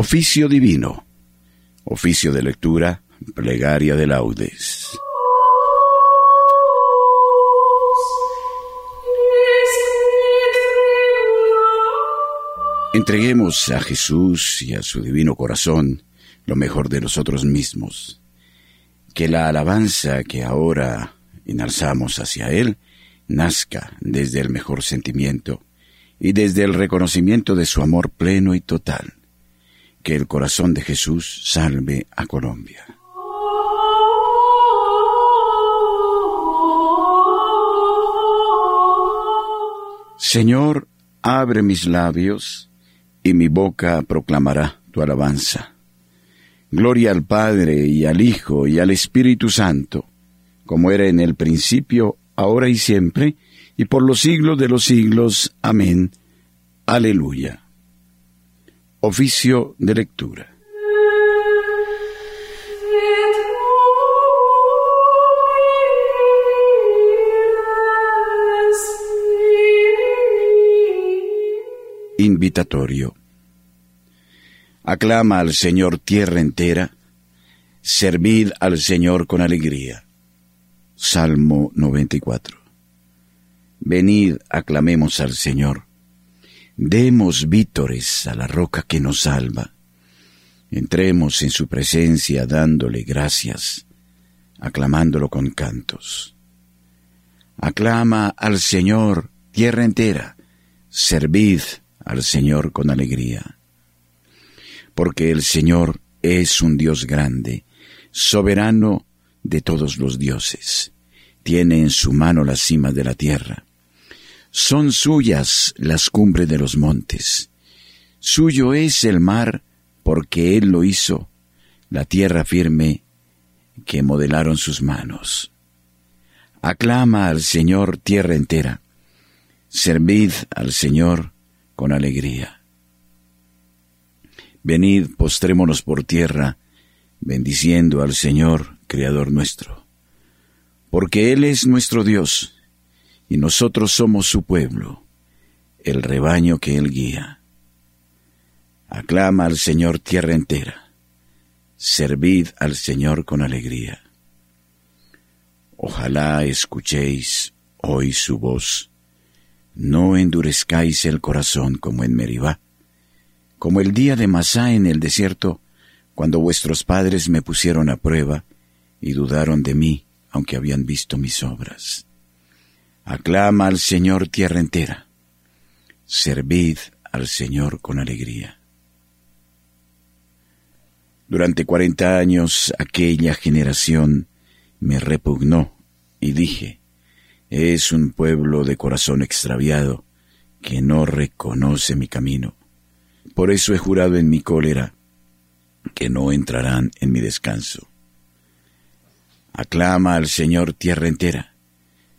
Oficio divino. Oficio de lectura, plegaria de laudes. Entreguemos a Jesús y a su divino corazón lo mejor de nosotros mismos. Que la alabanza que ahora enalzamos hacia Él nazca desde el mejor sentimiento y desde el reconocimiento de su amor pleno y total. Que el corazón de Jesús salve a Colombia. Señor, abre mis labios y mi boca proclamará tu alabanza. Gloria al Padre y al Hijo y al Espíritu Santo, como era en el principio, ahora y siempre, y por los siglos de los siglos. Amén. Aleluya. Oficio de lectura. Invitatorio. Aclama al Señor tierra entera, servid al Señor con alegría. Salmo 94. Venid, aclamemos al Señor. Demos vítores a la roca que nos salva. Entremos en su presencia dándole gracias, aclamándolo con cantos. Aclama al Señor tierra entera, servid al Señor con alegría. Porque el Señor es un Dios grande, soberano de todos los dioses. Tiene en su mano la cima de la tierra. Son suyas las cumbres de los montes. Suyo es el mar porque Él lo hizo, la tierra firme que modelaron sus manos. Aclama al Señor tierra entera. Servid al Señor con alegría. Venid, postrémonos por tierra, bendiciendo al Señor, Creador nuestro, porque Él es nuestro Dios, y nosotros somos su pueblo, el rebaño que Él guía. Aclama al Señor tierra entera, servid al Señor con alegría. Ojalá escuchéis hoy su voz no endurezcáis el corazón como en Meribá, como el día de Masá en el desierto, cuando vuestros padres me pusieron a prueba y dudaron de mí, aunque habían visto mis obras. Aclama al Señor tierra entera. Servid al Señor con alegría. Durante cuarenta años aquella generación me repugnó y dije, es un pueblo de corazón extraviado que no reconoce mi camino. Por eso he jurado en mi cólera que no entrarán en mi descanso. Aclama al Señor tierra entera.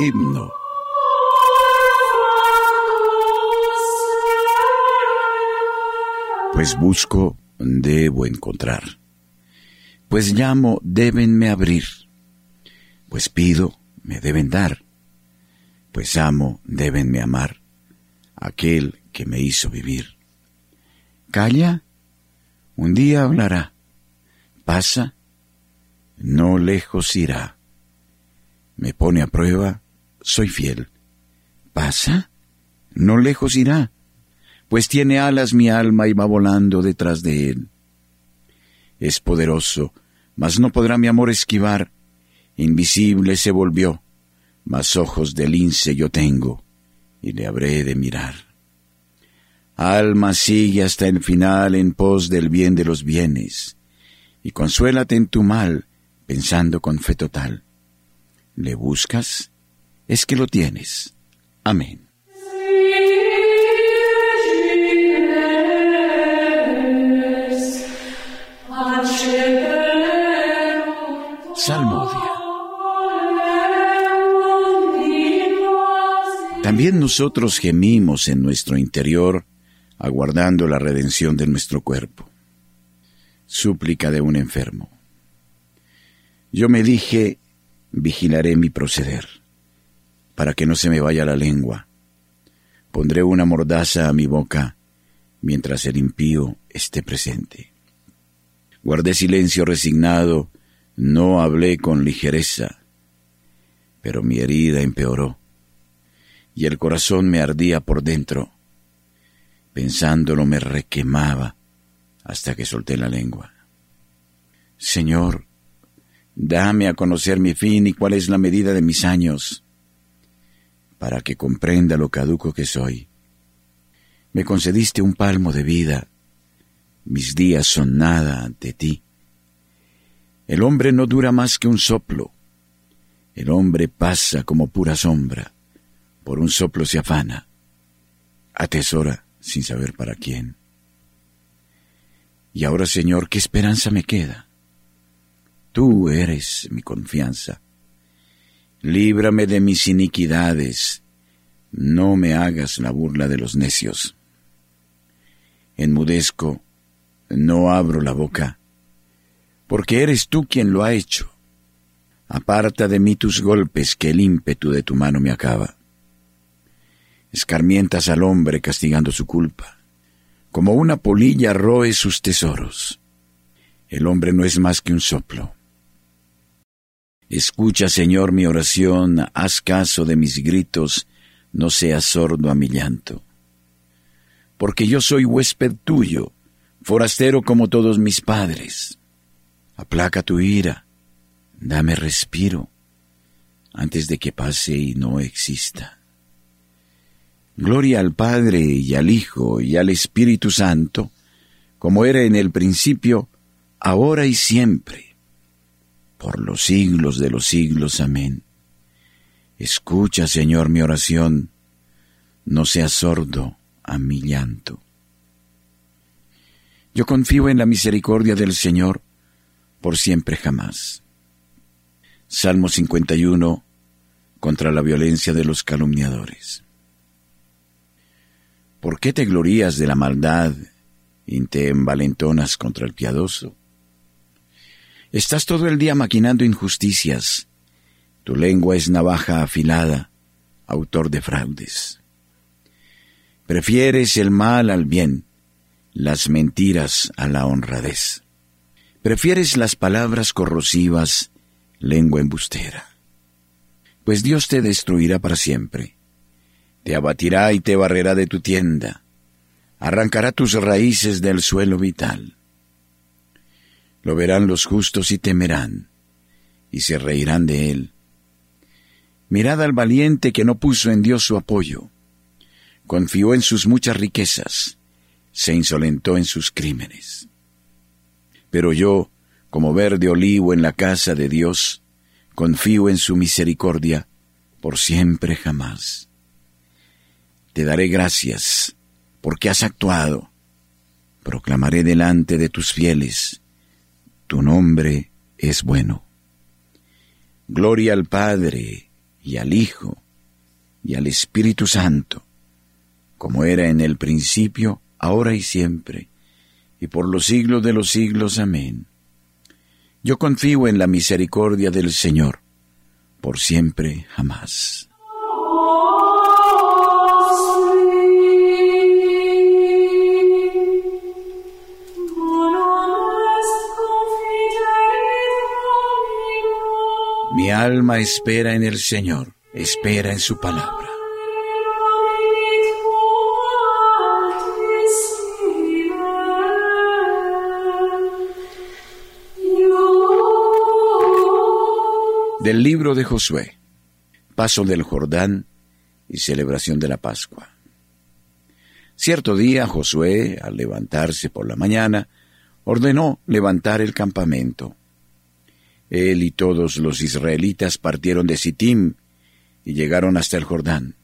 Himno Pues busco, debo encontrar. Pues llamo, débenme abrir. Pues pido, me deben dar. Pues amo, débenme amar. Aquel que me hizo vivir. Calla, un día hablará. Pasa, no lejos irá. Me pone a prueba, soy fiel. Pasa, no lejos irá pues tiene alas mi alma y va volando detrás de él. Es poderoso, mas no podrá mi amor esquivar. Invisible se volvió, mas ojos de lince yo tengo, y le habré de mirar. Alma sigue hasta el final en pos del bien de los bienes, y consuélate en tu mal, pensando con fe total. ¿Le buscas? Es que lo tienes. Amén. Salmodia. También nosotros gemimos en nuestro interior, aguardando la redención de nuestro cuerpo. Súplica de un enfermo. Yo me dije, vigilaré mi proceder, para que no se me vaya la lengua. Pondré una mordaza a mi boca mientras el impío esté presente. Guardé silencio resignado, no hablé con ligereza, pero mi herida empeoró y el corazón me ardía por dentro. Pensándolo me requemaba hasta que solté la lengua. Señor, dame a conocer mi fin y cuál es la medida de mis años, para que comprenda lo caduco que soy. Me concediste un palmo de vida, mis días son nada ante ti. El hombre no dura más que un soplo, el hombre pasa como pura sombra por un soplo se afana, atesora sin saber para quién. Y ahora, Señor, ¿qué esperanza me queda? Tú eres mi confianza. Líbrame de mis iniquidades, no me hagas la burla de los necios. Enmudezco, no abro la boca, porque eres tú quien lo ha hecho. Aparta de mí tus golpes, que el ímpetu de tu mano me acaba escarmientas al hombre castigando su culpa. Como una polilla roe sus tesoros. El hombre no es más que un soplo. Escucha, Señor, mi oración, haz caso de mis gritos, no seas sordo a mi llanto. Porque yo soy huésped tuyo, forastero como todos mis padres. Aplaca tu ira, dame respiro, antes de que pase y no exista. Gloria al Padre y al Hijo y al Espíritu Santo, como era en el principio, ahora y siempre, por los siglos de los siglos. Amén. Escucha, Señor, mi oración, no seas sordo a mi llanto. Yo confío en la misericordia del Señor por siempre jamás. Salmo 51 contra la violencia de los calumniadores. ¿Por qué te glorías de la maldad y te envalentonas contra el piadoso? Estás todo el día maquinando injusticias. Tu lengua es navaja afilada, autor de fraudes. Prefieres el mal al bien, las mentiras a la honradez. Prefieres las palabras corrosivas, lengua embustera. Pues Dios te destruirá para siempre te abatirá y te barrerá de tu tienda, arrancará tus raíces del suelo vital. Lo verán los justos y temerán, y se reirán de él. Mirad al valiente que no puso en Dios su apoyo, confió en sus muchas riquezas, se insolentó en sus crímenes. Pero yo, como verde olivo en la casa de Dios, confío en su misericordia por siempre jamás. Te daré gracias porque has actuado. Proclamaré delante de tus fieles, tu nombre es bueno. Gloria al Padre y al Hijo y al Espíritu Santo, como era en el principio, ahora y siempre, y por los siglos de los siglos. Amén. Yo confío en la misericordia del Señor, por siempre jamás. Alma espera en el Señor, espera en su palabra. Del libro de Josué, paso del Jordán y celebración de la Pascua. Cierto día Josué, al levantarse por la mañana, ordenó levantar el campamento él y todos los israelitas partieron de Sittim y llegaron hasta el Jordán.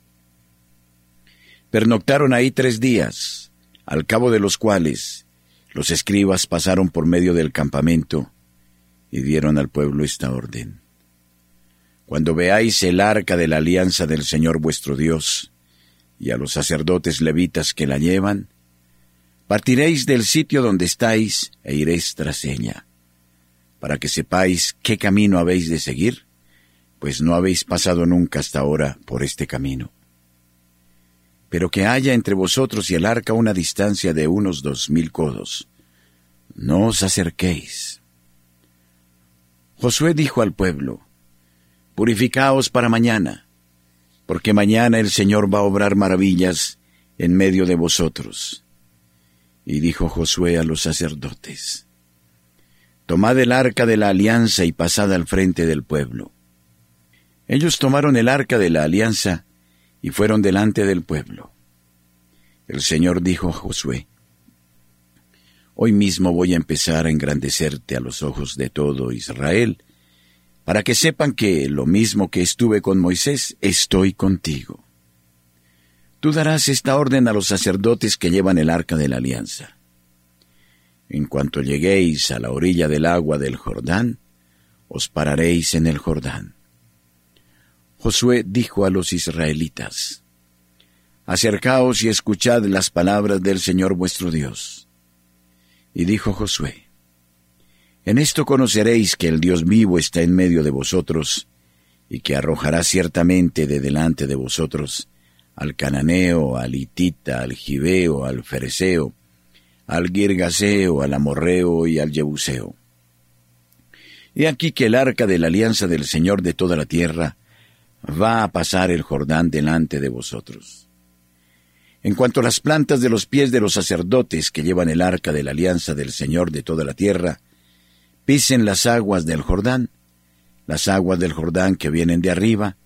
Pernoctaron ahí tres días, al cabo de los cuales los escribas pasaron por medio del campamento y dieron al pueblo esta orden. Cuando veáis el arca de la alianza del Señor vuestro Dios, y a los sacerdotes levitas que la llevan, partiréis del sitio donde estáis e iréis tras ella, para que sepáis qué camino habéis de seguir, pues no habéis pasado nunca hasta ahora por este camino. Pero que haya entre vosotros y el arca una distancia de unos dos mil codos. No os acerquéis. Josué dijo al pueblo, Purificaos para mañana, porque mañana el Señor va a obrar maravillas en medio de vosotros. Y dijo Josué a los sacerdotes, Tomad el arca de la alianza y pasad al frente del pueblo. Ellos tomaron el arca de la alianza y fueron delante del pueblo. El Señor dijo a Josué, Hoy mismo voy a empezar a engrandecerte a los ojos de todo Israel, para que sepan que, lo mismo que estuve con Moisés, estoy contigo. Tú darás esta orden a los sacerdotes que llevan el arca de la alianza. En cuanto lleguéis a la orilla del agua del Jordán, os pararéis en el Jordán. Josué dijo a los israelitas, Acercaos y escuchad las palabras del Señor vuestro Dios. Y dijo Josué, en esto conoceréis que el Dios vivo está en medio de vosotros, y que arrojará ciertamente de delante de vosotros al cananeo, al hitita, al gibeo, al fereceo, al girgaseo, al amorreo y al jebuseo. He aquí que el arca de la alianza del Señor de toda la tierra va a pasar el Jordán delante de vosotros. En cuanto las plantas de los pies de los sacerdotes que llevan el arca de la alianza del Señor de toda la tierra, pisen las aguas del Jordán, las aguas del Jordán que vienen de arriba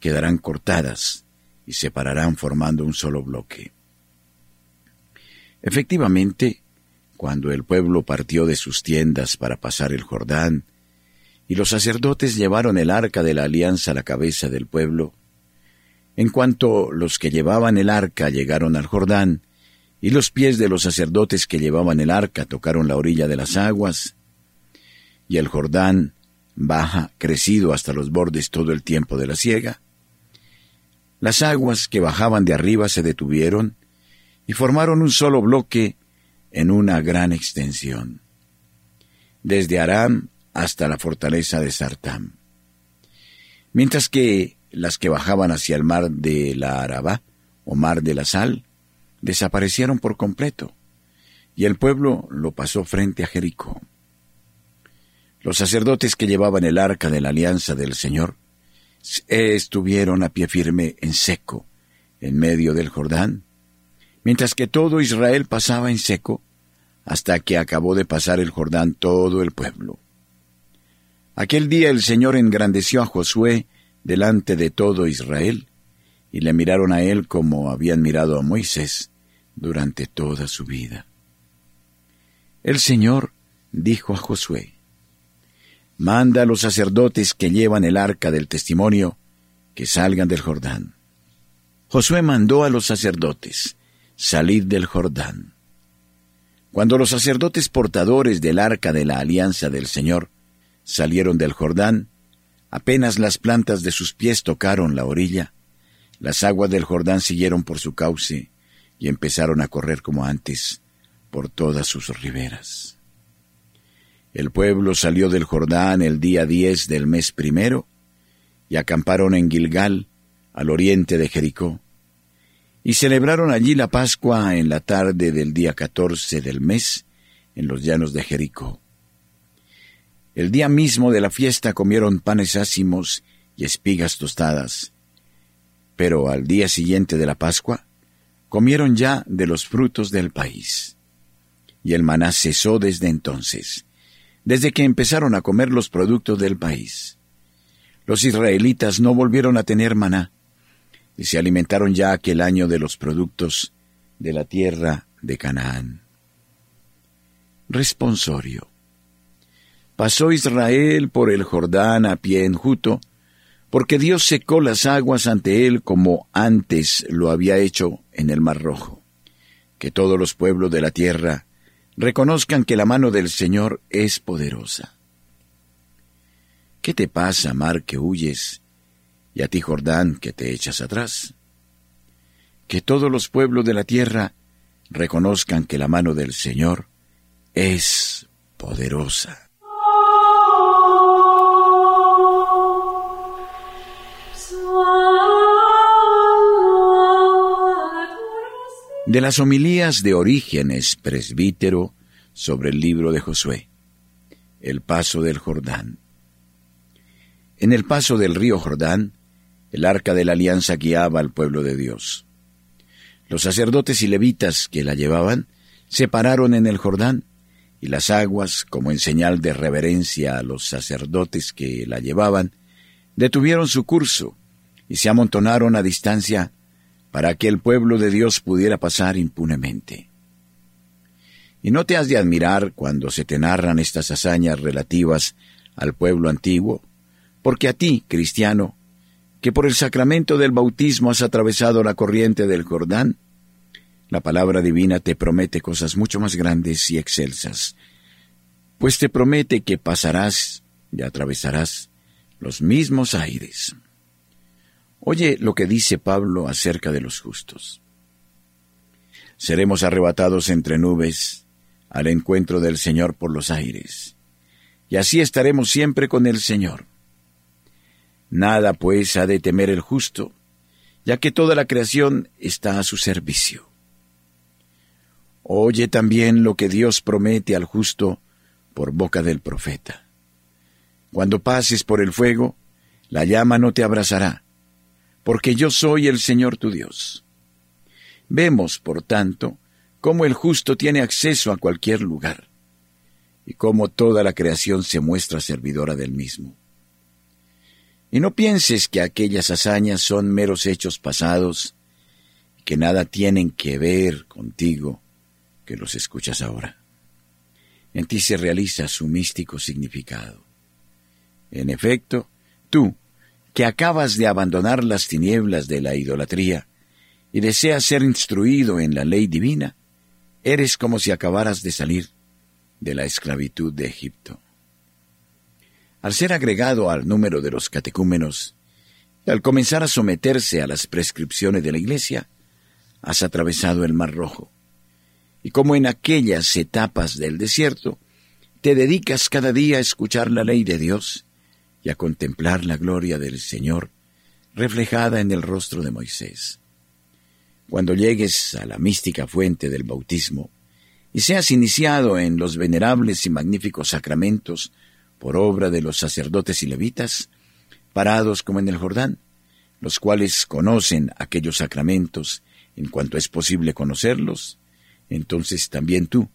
quedarán cortadas y se pararán formando un solo bloque. Efectivamente, cuando el pueblo partió de sus tiendas para pasar el Jordán, y los sacerdotes llevaron el arca de la alianza a la cabeza del pueblo, en cuanto los que llevaban el arca llegaron al Jordán, y los pies de los sacerdotes que llevaban el arca tocaron la orilla de las aguas, y el Jordán baja crecido hasta los bordes todo el tiempo de la siega. Las aguas que bajaban de arriba se detuvieron y formaron un solo bloque en una gran extensión, desde Aram hasta la fortaleza de Sartam. Mientras que las que bajaban hacia el mar de la Araba, o mar de la Sal, desaparecieron por completo, y el pueblo lo pasó frente a Jericó. Los sacerdotes que llevaban el arca de la alianza del Señor estuvieron a pie firme en seco, en medio del Jordán, mientras que todo Israel pasaba en seco, hasta que acabó de pasar el Jordán todo el pueblo. Aquel día el Señor engrandeció a Josué delante de todo Israel, y le miraron a él como habían mirado a Moisés durante toda su vida. El Señor dijo a Josué, manda a los sacerdotes que llevan el arca del testimonio que salgan del Jordán. Josué mandó a los sacerdotes, salid del Jordán. Cuando los sacerdotes portadores del arca de la alianza del Señor salieron del Jordán, apenas las plantas de sus pies tocaron la orilla, las aguas del Jordán siguieron por su cauce y empezaron a correr como antes por todas sus riberas. El pueblo salió del Jordán el día diez del mes primero y acamparon en Gilgal, al oriente de Jericó, y celebraron allí la Pascua en la tarde del día catorce del mes, en los llanos de Jericó. El día mismo de la fiesta comieron panes ácimos y espigas tostadas, pero al día siguiente de la Pascua comieron ya de los frutos del país. Y el maná cesó desde entonces desde que empezaron a comer los productos del país. Los israelitas no volvieron a tener maná y se alimentaron ya aquel año de los productos de la tierra de Canaán. Responsorio. Pasó Israel por el Jordán a pie enjuto, porque Dios secó las aguas ante él como antes lo había hecho en el Mar Rojo. Que todos los pueblos de la tierra reconozcan que la mano del Señor es poderosa. ¿Qué te pasa, mar, que huyes, y a ti, Jordán, que te echas atrás? Que todos los pueblos de la tierra reconozcan que la mano del Señor es poderosa. De las homilías de Orígenes, presbítero, sobre el libro de Josué, el paso del Jordán. En el paso del río Jordán, el arca de la alianza guiaba al pueblo de Dios. Los sacerdotes y levitas que la llevaban se pararon en el Jordán, y las aguas, como en señal de reverencia a los sacerdotes que la llevaban, detuvieron su curso y se amontonaron a distancia para que el pueblo de Dios pudiera pasar impunemente. Y no te has de admirar cuando se te narran estas hazañas relativas al pueblo antiguo, porque a ti, cristiano, que por el sacramento del bautismo has atravesado la corriente del Jordán, la palabra divina te promete cosas mucho más grandes y excelsas, pues te promete que pasarás y atravesarás los mismos aires. Oye lo que dice Pablo acerca de los justos. Seremos arrebatados entre nubes al encuentro del Señor por los aires, y así estaremos siempre con el Señor. Nada pues ha de temer el justo, ya que toda la creación está a su servicio. Oye también lo que Dios promete al justo por boca del profeta. Cuando pases por el fuego, la llama no te abrazará, porque yo soy el Señor tu Dios. Vemos, por tanto, cómo el justo tiene acceso a cualquier lugar, y cómo toda la creación se muestra servidora del mismo. Y no pienses que aquellas hazañas son meros hechos pasados, que nada tienen que ver contigo, que los escuchas ahora. En ti se realiza su místico significado. En efecto, tú, que acabas de abandonar las tinieblas de la idolatría y deseas ser instruido en la ley divina, eres como si acabaras de salir de la esclavitud de Egipto. Al ser agregado al número de los catecúmenos y al comenzar a someterse a las prescripciones de la Iglesia, has atravesado el Mar Rojo. Y como en aquellas etapas del desierto, te dedicas cada día a escuchar la ley de Dios y a contemplar la gloria del Señor reflejada en el rostro de Moisés. Cuando llegues a la mística fuente del bautismo y seas iniciado en los venerables y magníficos sacramentos por obra de los sacerdotes y levitas, parados como en el Jordán, los cuales conocen aquellos sacramentos en cuanto es posible conocerlos, entonces también tú,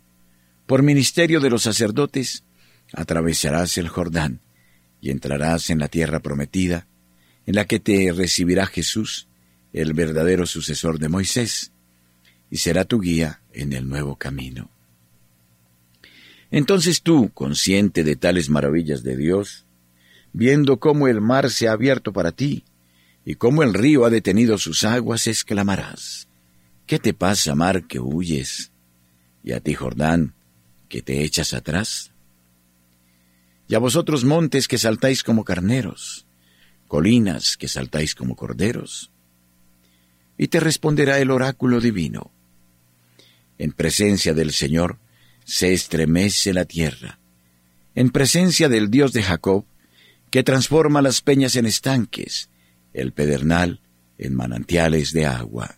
por ministerio de los sacerdotes, atravesarás el Jordán y entrarás en la tierra prometida, en la que te recibirá Jesús, el verdadero sucesor de Moisés, y será tu guía en el nuevo camino. Entonces tú, consciente de tales maravillas de Dios, viendo cómo el mar se ha abierto para ti, y cómo el río ha detenido sus aguas, exclamarás, ¿Qué te pasa, mar, que huyes? Y a ti, Jordán, que te echas atrás? y a vosotros montes que saltáis como carneros, colinas que saltáis como corderos. Y te responderá el oráculo divino. En presencia del Señor se estremece la tierra, en presencia del Dios de Jacob, que transforma las peñas en estanques, el pedernal en manantiales de agua.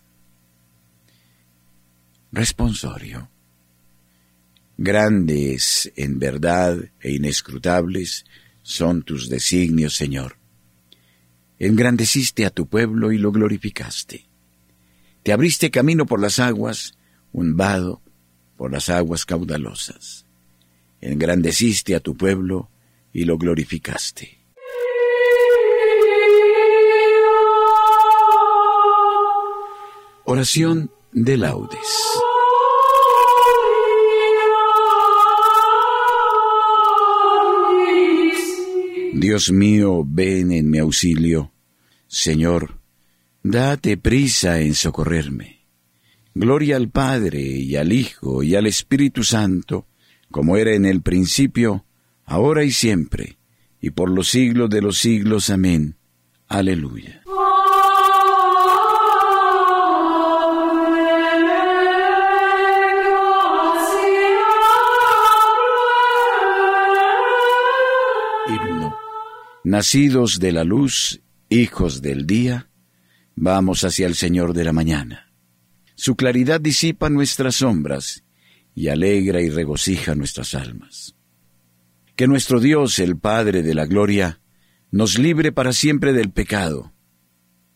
Responsorio. Grandes en verdad e inescrutables son tus designios, Señor. Engrandeciste a tu pueblo y lo glorificaste. Te abriste camino por las aguas, un vado por las aguas caudalosas. Engrandeciste a tu pueblo y lo glorificaste. Oración de laudes. Dios mío, ven en mi auxilio. Señor, date prisa en socorrerme. Gloria al Padre y al Hijo y al Espíritu Santo, como era en el principio, ahora y siempre, y por los siglos de los siglos. Amén. Aleluya. Himno. Nacidos de la luz, hijos del día, vamos hacia el Señor de la mañana. Su claridad disipa nuestras sombras y alegra y regocija nuestras almas. Que nuestro Dios, el Padre de la Gloria, nos libre para siempre del pecado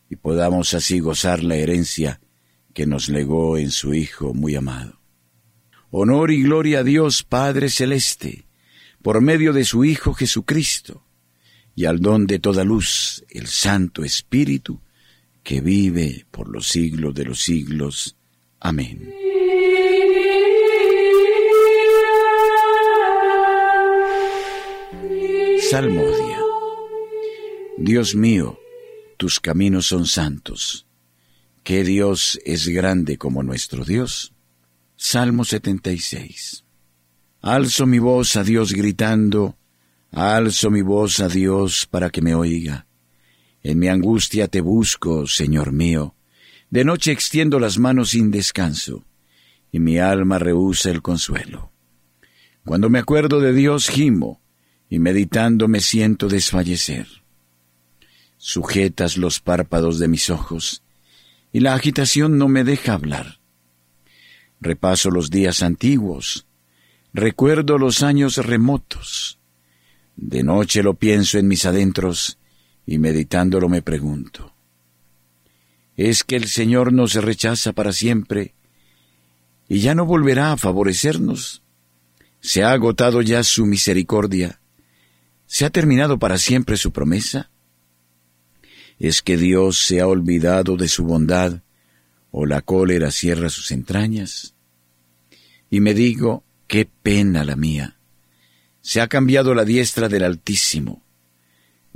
y podamos así gozar la herencia que nos legó en su Hijo muy amado. Honor y gloria a Dios Padre Celeste, por medio de su Hijo Jesucristo, y al don de toda luz, el Santo Espíritu, que vive por los siglos de los siglos. Amén. Salmodia. Dios mío, tus caminos son santos. ¿Qué Dios es grande como nuestro Dios? Salmo 76. Alzo mi voz a Dios gritando, alzo mi voz a Dios para que me oiga. En mi angustia te busco, Señor mío. De noche extiendo las manos sin descanso, y mi alma rehúsa el consuelo. Cuando me acuerdo de Dios gimo, y meditando me siento desfallecer. Sujetas los párpados de mis ojos, y la agitación no me deja hablar. Repaso los días antiguos, recuerdo los años remotos. De noche lo pienso en mis adentros, y meditándolo me pregunto, ¿es que el Señor nos rechaza para siempre y ya no volverá a favorecernos? ¿Se ha agotado ya su misericordia? ¿Se ha terminado para siempre su promesa? ¿Es que Dios se ha olvidado de su bondad o la cólera cierra sus entrañas? Y me digo, qué pena la mía. Se ha cambiado la diestra del Altísimo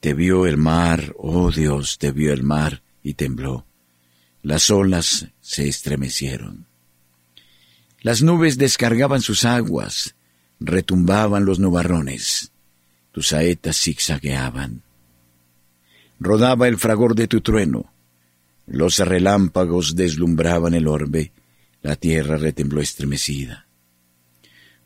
Te vio el mar, oh Dios, te vio el mar y tembló. Las olas se estremecieron. Las nubes descargaban sus aguas, retumbaban los nubarrones, tus saetas zigzagueaban. Rodaba el fragor de tu trueno, los relámpagos deslumbraban el orbe, la tierra retembló estremecida.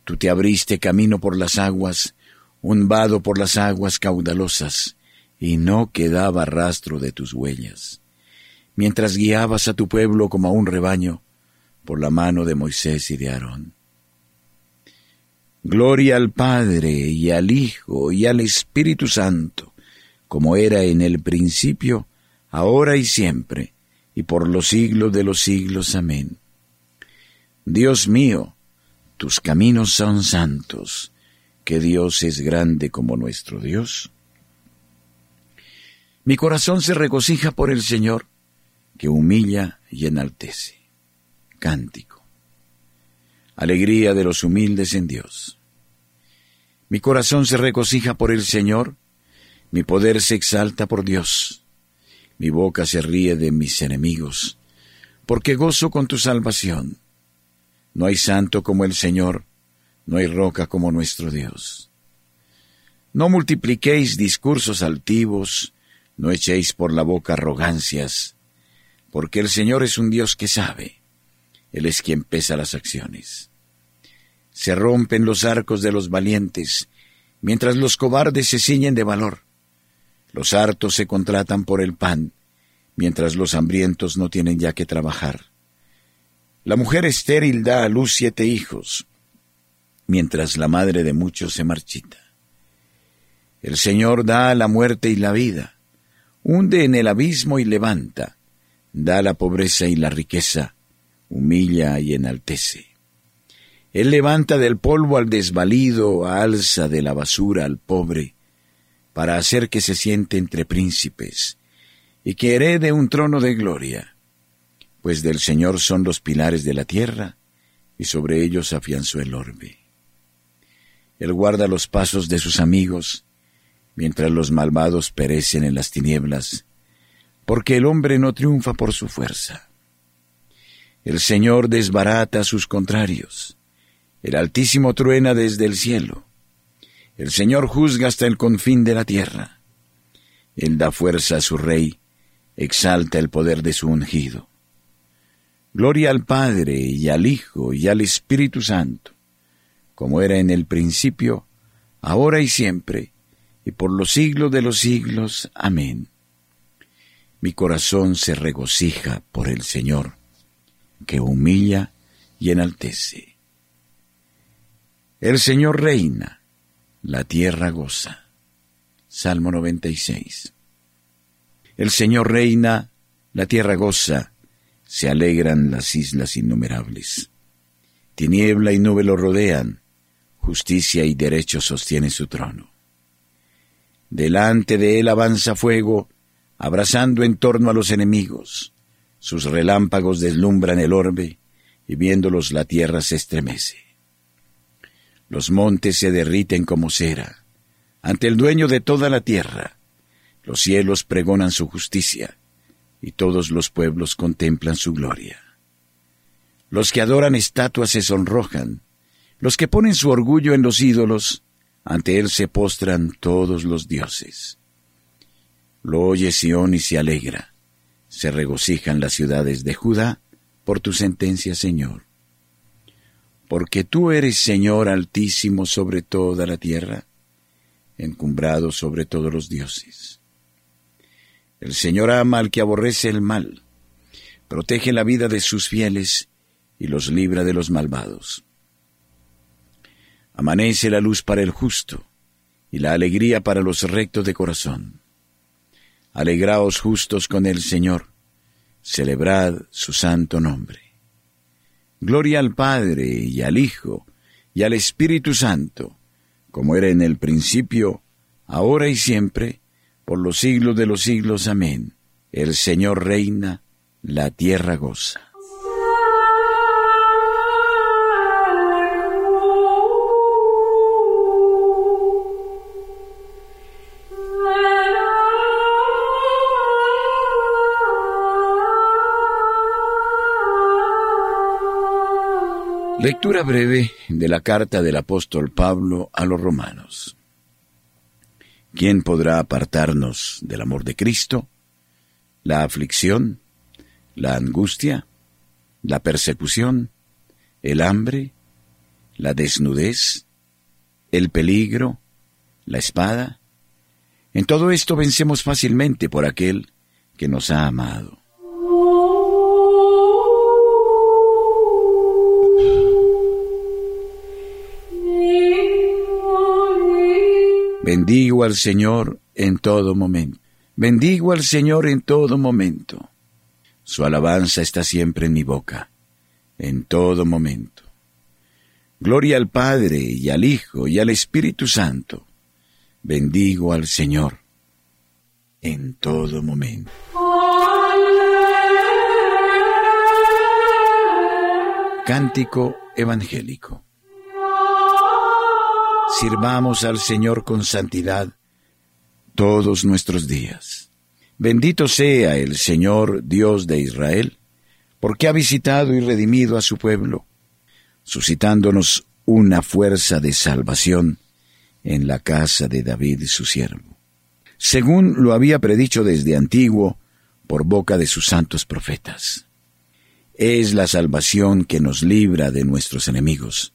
Tú te abriste camino por las aguas, un por las aguas caudalosas, y no quedaba rastro de tus huellas. Mientras guiabas a tu pueblo como a un rebaño, por la mano de Moisés y de Aarón. Gloria al Padre y al Hijo y al Espíritu Santo, como era en el principio, ahora y siempre, y por los siglos de los siglos. Amén. Dios mío, tus caminos son santos, que Dios es grande como nuestro Dios. Mi corazón se regocija por el Señor, que humilla y enaltece. Cántico. Alegría de los humildes en Dios. Mi corazón se regocija por el Señor, mi poder se exalta por Dios, mi boca se ríe de mis enemigos, porque gozo con tu salvación. No hay santo como el Señor, no hay roca como nuestro Dios. No multipliquéis discursos altivos, no echéis por la boca arrogancias, porque el Señor es un Dios que sabe, Él es quien pesa las acciones. Se rompen los arcos de los valientes, mientras los cobardes se ciñen de valor. Los hartos se contratan por el pan, mientras los hambrientos no tienen ya que trabajar. La mujer estéril da a luz siete hijos, mientras la madre de muchos se marchita. El Señor da la muerte y la vida, hunde en el abismo y levanta, da la pobreza y la riqueza, humilla y enaltece. Él levanta del polvo al desvalido, alza de la basura al pobre, para hacer que se siente entre príncipes, y que herede un trono de gloria, pues del Señor son los pilares de la tierra, y sobre ellos afianzó el orbe. Él guarda los pasos de sus amigos, mientras los malvados perecen en las tinieblas, porque el hombre no triunfa por su fuerza. El Señor desbarata a sus contrarios, el Altísimo truena desde el cielo, el Señor juzga hasta el confín de la tierra, Él da fuerza a su Rey, exalta el poder de su ungido. Gloria al Padre y al Hijo y al Espíritu Santo, como era en el principio, ahora y siempre, y por los siglos de los siglos. Amén. Mi corazón se regocija por el Señor, que humilla y enaltece. El Señor reina, la tierra goza. Salmo 96. El Señor reina, la tierra goza, se alegran las islas innumerables. Tiniebla y nube lo rodean, justicia y derecho sostienen su trono. Delante de él avanza fuego, abrazando en torno a los enemigos. Sus relámpagos deslumbran el orbe, y viéndolos la tierra se estremece. Los montes se derriten como cera, ante el dueño de toda la tierra. Los cielos pregonan su justicia, y todos los pueblos contemplan su gloria. Los que adoran estatuas se sonrojan, los que ponen su orgullo en los ídolos, ante él se postran todos los dioses. Lo oye Sión y se alegra. Se regocijan las ciudades de Judá por tu sentencia, Señor. Porque tú eres Señor altísimo sobre toda la tierra, encumbrado sobre todos los dioses. El Señor ama al que aborrece el mal, protege la vida de sus fieles y los libra de los malvados. Amanece la luz para el justo y la alegría para los rectos de corazón. Alegraos justos con el Señor, celebrad su santo nombre. Gloria al Padre y al Hijo y al Espíritu Santo, como era en el principio, ahora y siempre, por los siglos de los siglos. Amén. El Señor reina, la tierra goza. Lectura breve de la carta del apóstol Pablo a los romanos. ¿Quién podrá apartarnos del amor de Cristo? ¿La aflicción? ¿La angustia? ¿La persecución? ¿El hambre? ¿La desnudez? ¿El peligro? ¿La espada? En todo esto vencemos fácilmente por aquel que nos ha amado. Bendigo al Señor en todo momento. Bendigo al Señor en todo momento. Su alabanza está siempre en mi boca, en todo momento. Gloria al Padre y al Hijo y al Espíritu Santo. Bendigo al Señor en todo momento. Cántico Evangélico. Sirvamos al Señor con santidad todos nuestros días. Bendito sea el Señor Dios de Israel, porque ha visitado y redimido a su pueblo, suscitándonos una fuerza de salvación en la casa de David su siervo, según lo había predicho desde antiguo por boca de sus santos profetas. Es la salvación que nos libra de nuestros enemigos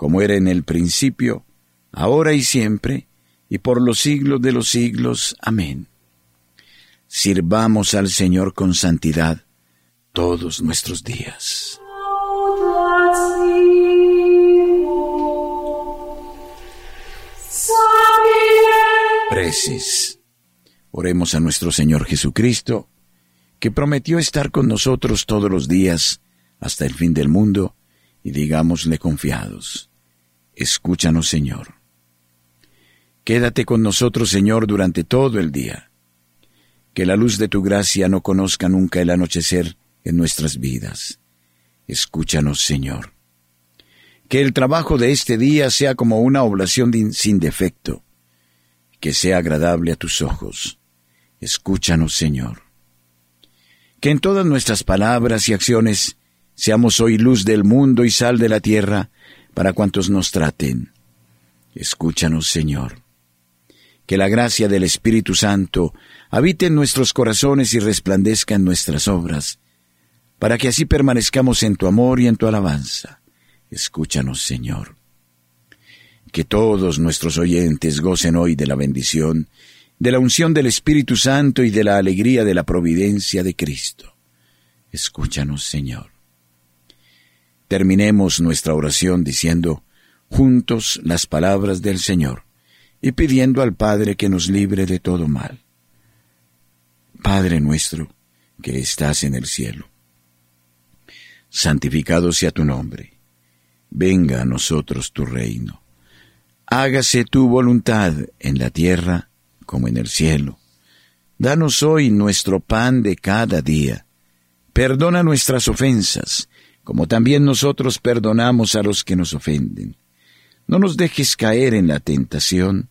como era en el principio, ahora y siempre, y por los siglos de los siglos. Amén. Sirvamos al Señor con santidad todos nuestros días. Precis. Oremos a nuestro Señor Jesucristo, que prometió estar con nosotros todos los días hasta el fin del mundo, y digámosle confiados, escúchanos Señor. Quédate con nosotros Señor durante todo el día. Que la luz de tu gracia no conozca nunca el anochecer en nuestras vidas. Escúchanos Señor. Que el trabajo de este día sea como una oblación sin defecto, que sea agradable a tus ojos. Escúchanos Señor. Que en todas nuestras palabras y acciones seamos hoy luz del mundo y sal de la tierra para cuantos nos traten. Escúchanos, Señor. Que la gracia del Espíritu Santo habite en nuestros corazones y resplandezca en nuestras obras, para que así permanezcamos en tu amor y en tu alabanza. Escúchanos, Señor. Que todos nuestros oyentes gocen hoy de la bendición, de la unción del Espíritu Santo y de la alegría de la providencia de Cristo. Escúchanos, Señor. Terminemos nuestra oración diciendo juntos las palabras del Señor y pidiendo al Padre que nos libre de todo mal. Padre nuestro, que estás en el cielo, santificado sea tu nombre, venga a nosotros tu reino, hágase tu voluntad en la tierra como en el cielo. Danos hoy nuestro pan de cada día. Perdona nuestras ofensas, como también nosotros perdonamos a los que nos ofenden. No nos dejes caer en la tentación,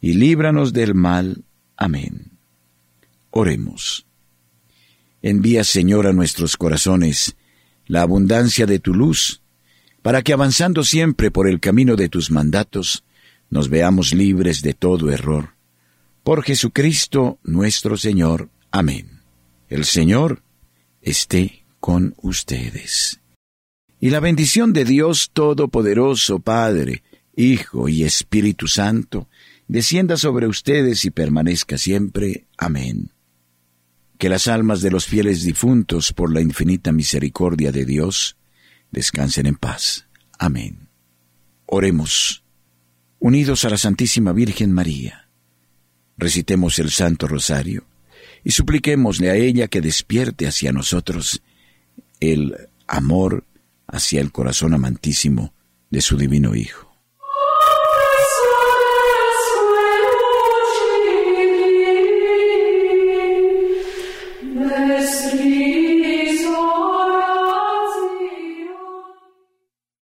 y líbranos del mal. Amén. Oremos. Envía, Señor, a nuestros corazones la abundancia de tu luz, para que avanzando siempre por el camino de tus mandatos, nos veamos libres de todo error por Jesucristo nuestro Señor. Amén. El Señor esté con ustedes. Y la bendición de Dios Todopoderoso, Padre, Hijo y Espíritu Santo, descienda sobre ustedes y permanezca siempre. Amén. Que las almas de los fieles difuntos, por la infinita misericordia de Dios, descansen en paz. Amén. Oremos, unidos a la Santísima Virgen María recitemos el Santo Rosario y supliquémosle a ella que despierte hacia nosotros el amor hacia el corazón amantísimo de su divino Hijo.